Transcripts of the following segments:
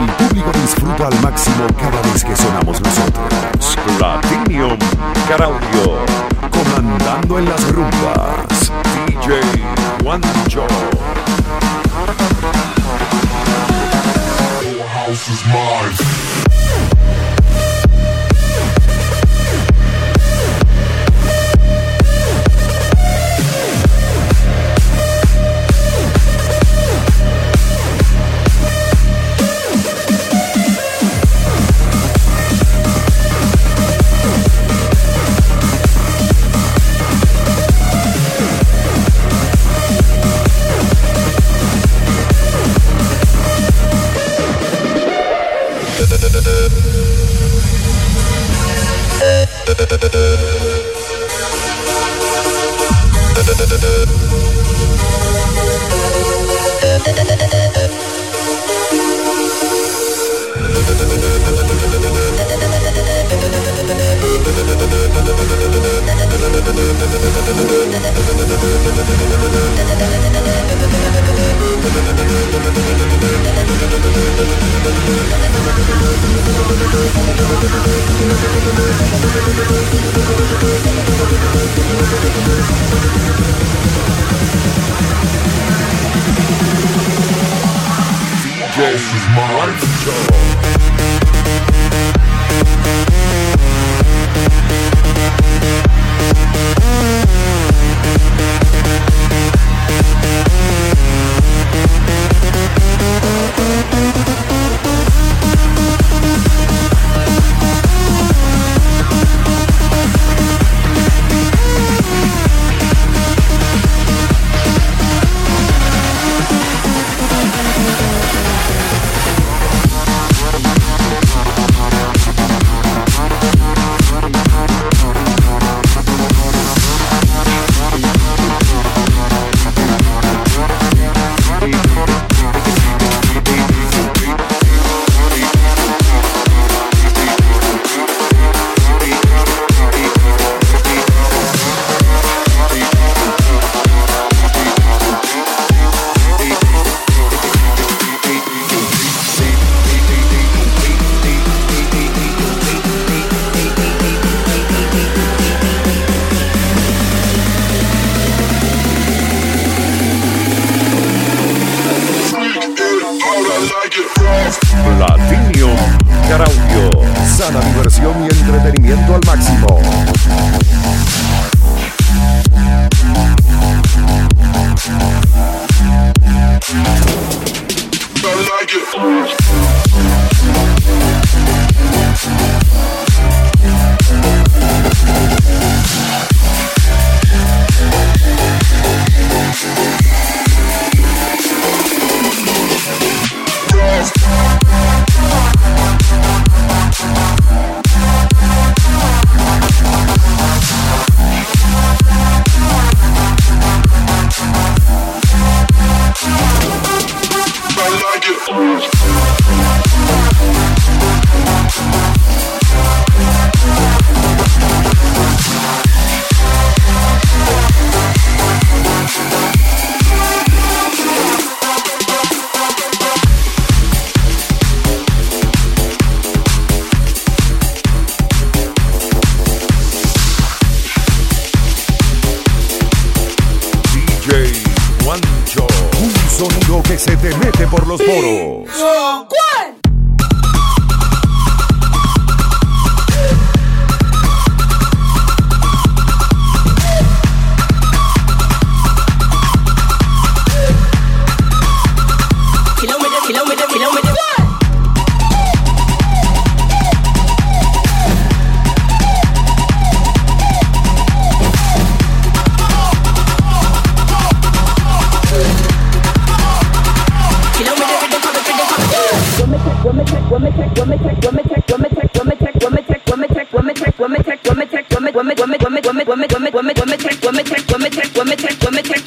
El público disfruta al máximo cada vez que sonamos nosotros. Platinum Caraudio, comandando en las rumbas, DJ Juancho.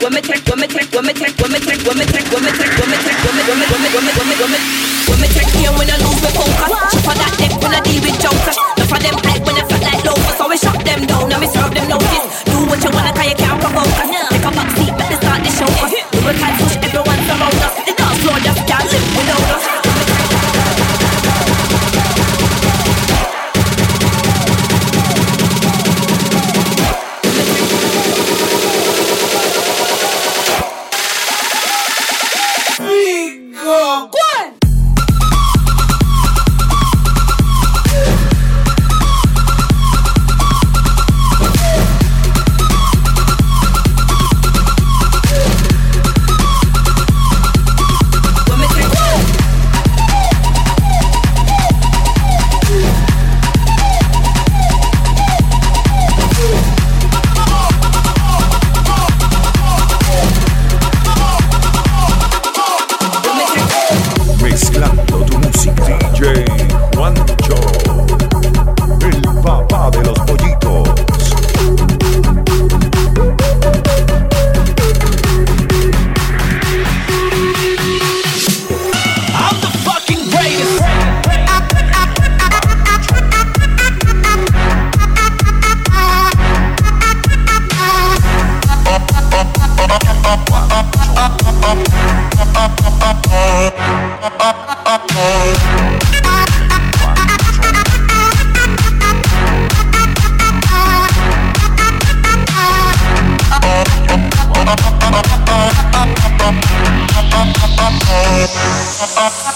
When me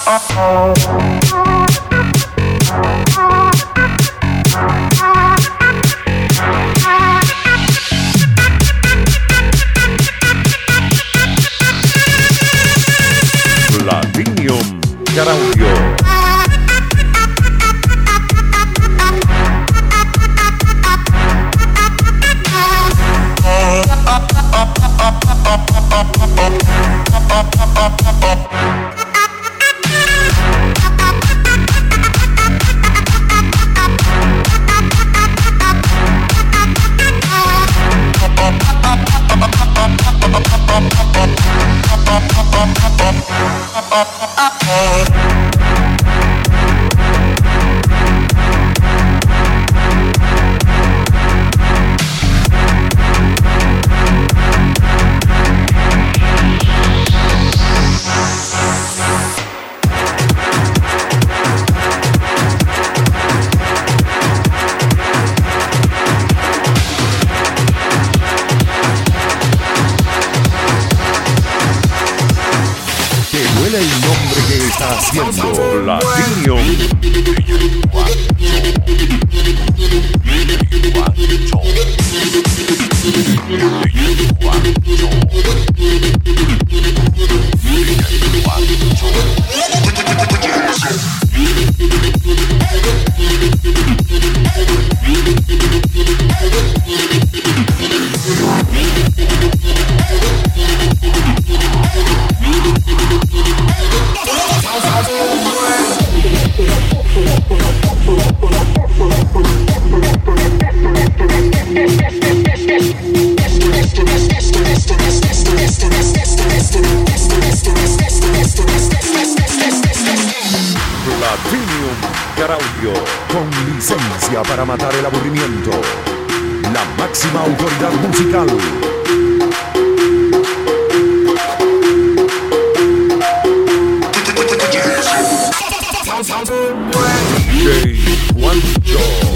Platinum que está haciendo? Platinum. Platinum Caraudio. Con licencia para matar el aburrimiento. La máxima autoridad musical. Juancho.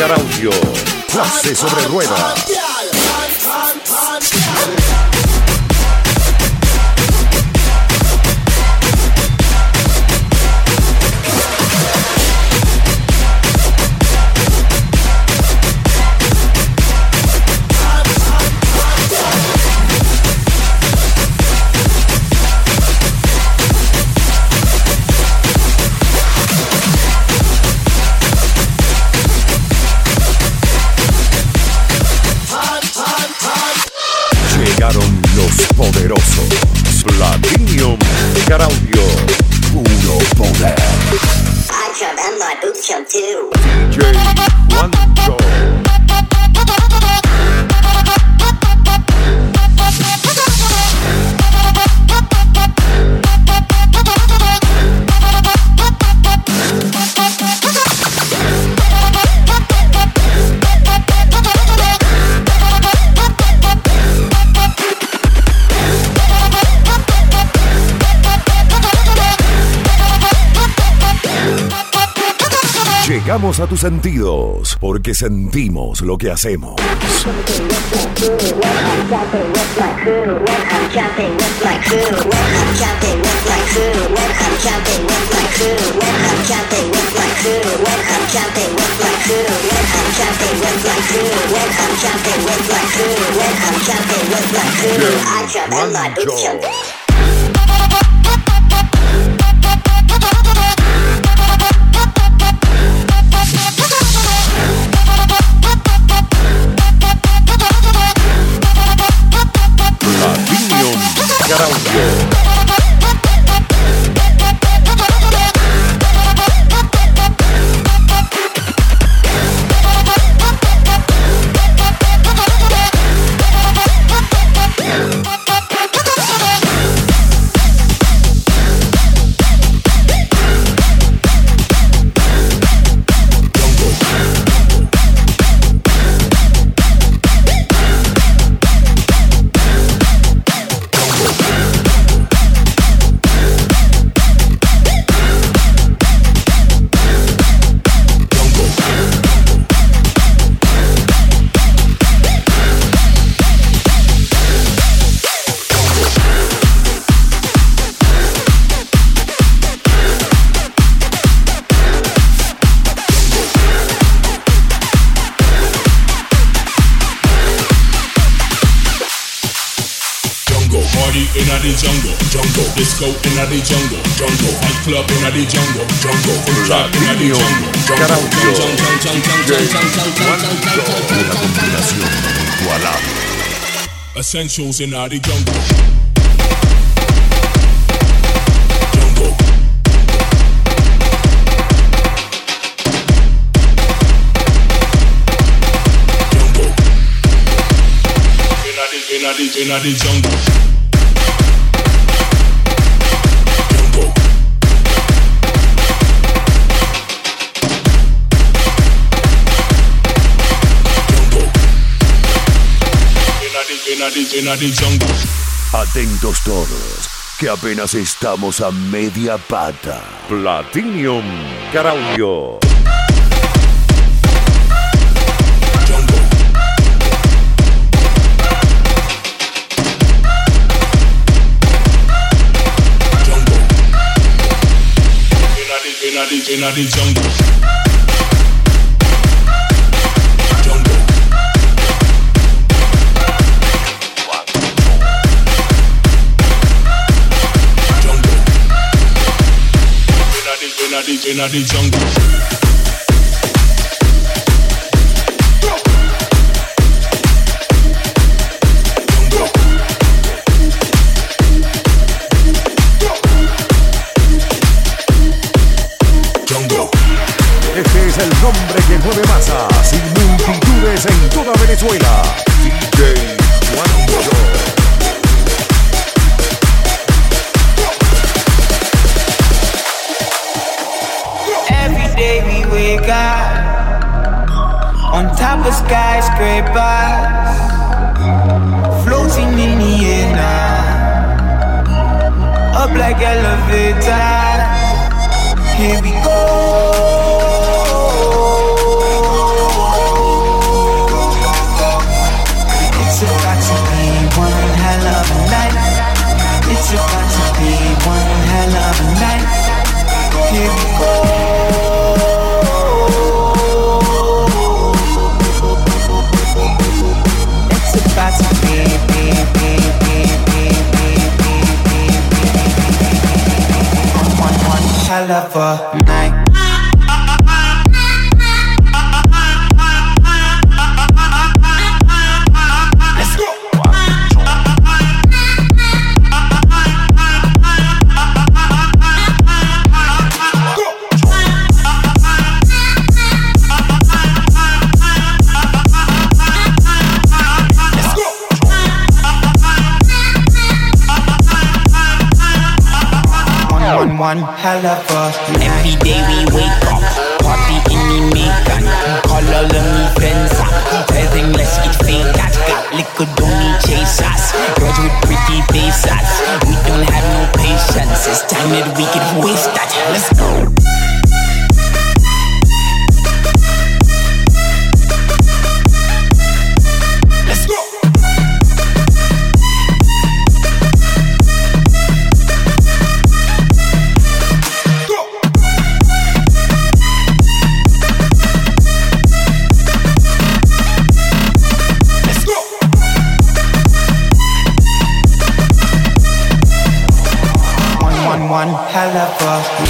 Platinum Caraudio. Clase sobre ruedas. my boots come too. Llegamos a tus sentidos porque sentimos lo que hacemos. in the jungle, jungle. Disco in the jungle, jungle. Fight club in the jungle, jungle. La jungle, jungle, jungle. Una combinación jungle, Essentials in the jungle. in the jungle. Atentos todos, que apenas estamos a media pata. Platinum Caraudio. in the jungle. got on top of skyscrapers, floating in the air now, up like elevators. Here we go. One hell of a Every day we wake up, party in the Macon. Call all of me friends up. Tell them let's get fake that. Got liquor, don't need chasers. Girls with pretty faces. We don't have no patience. It's time that we can waste that. Let's go. Hell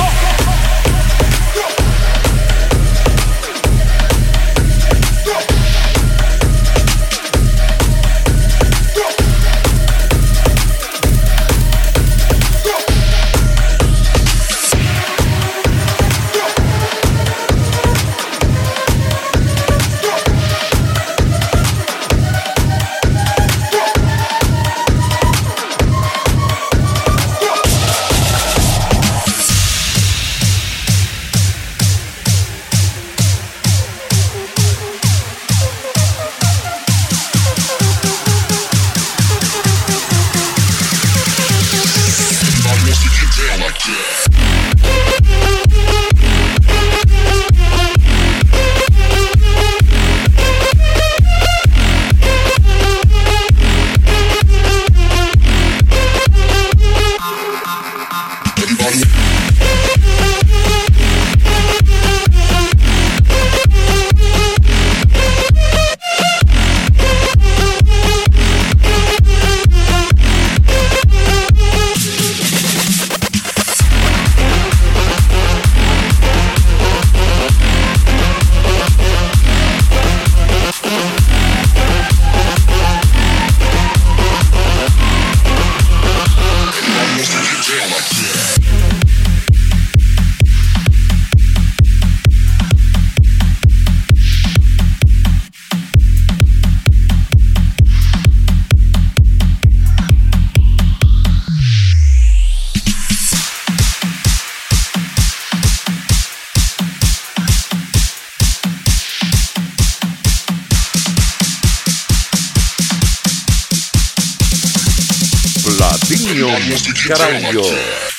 Carallo.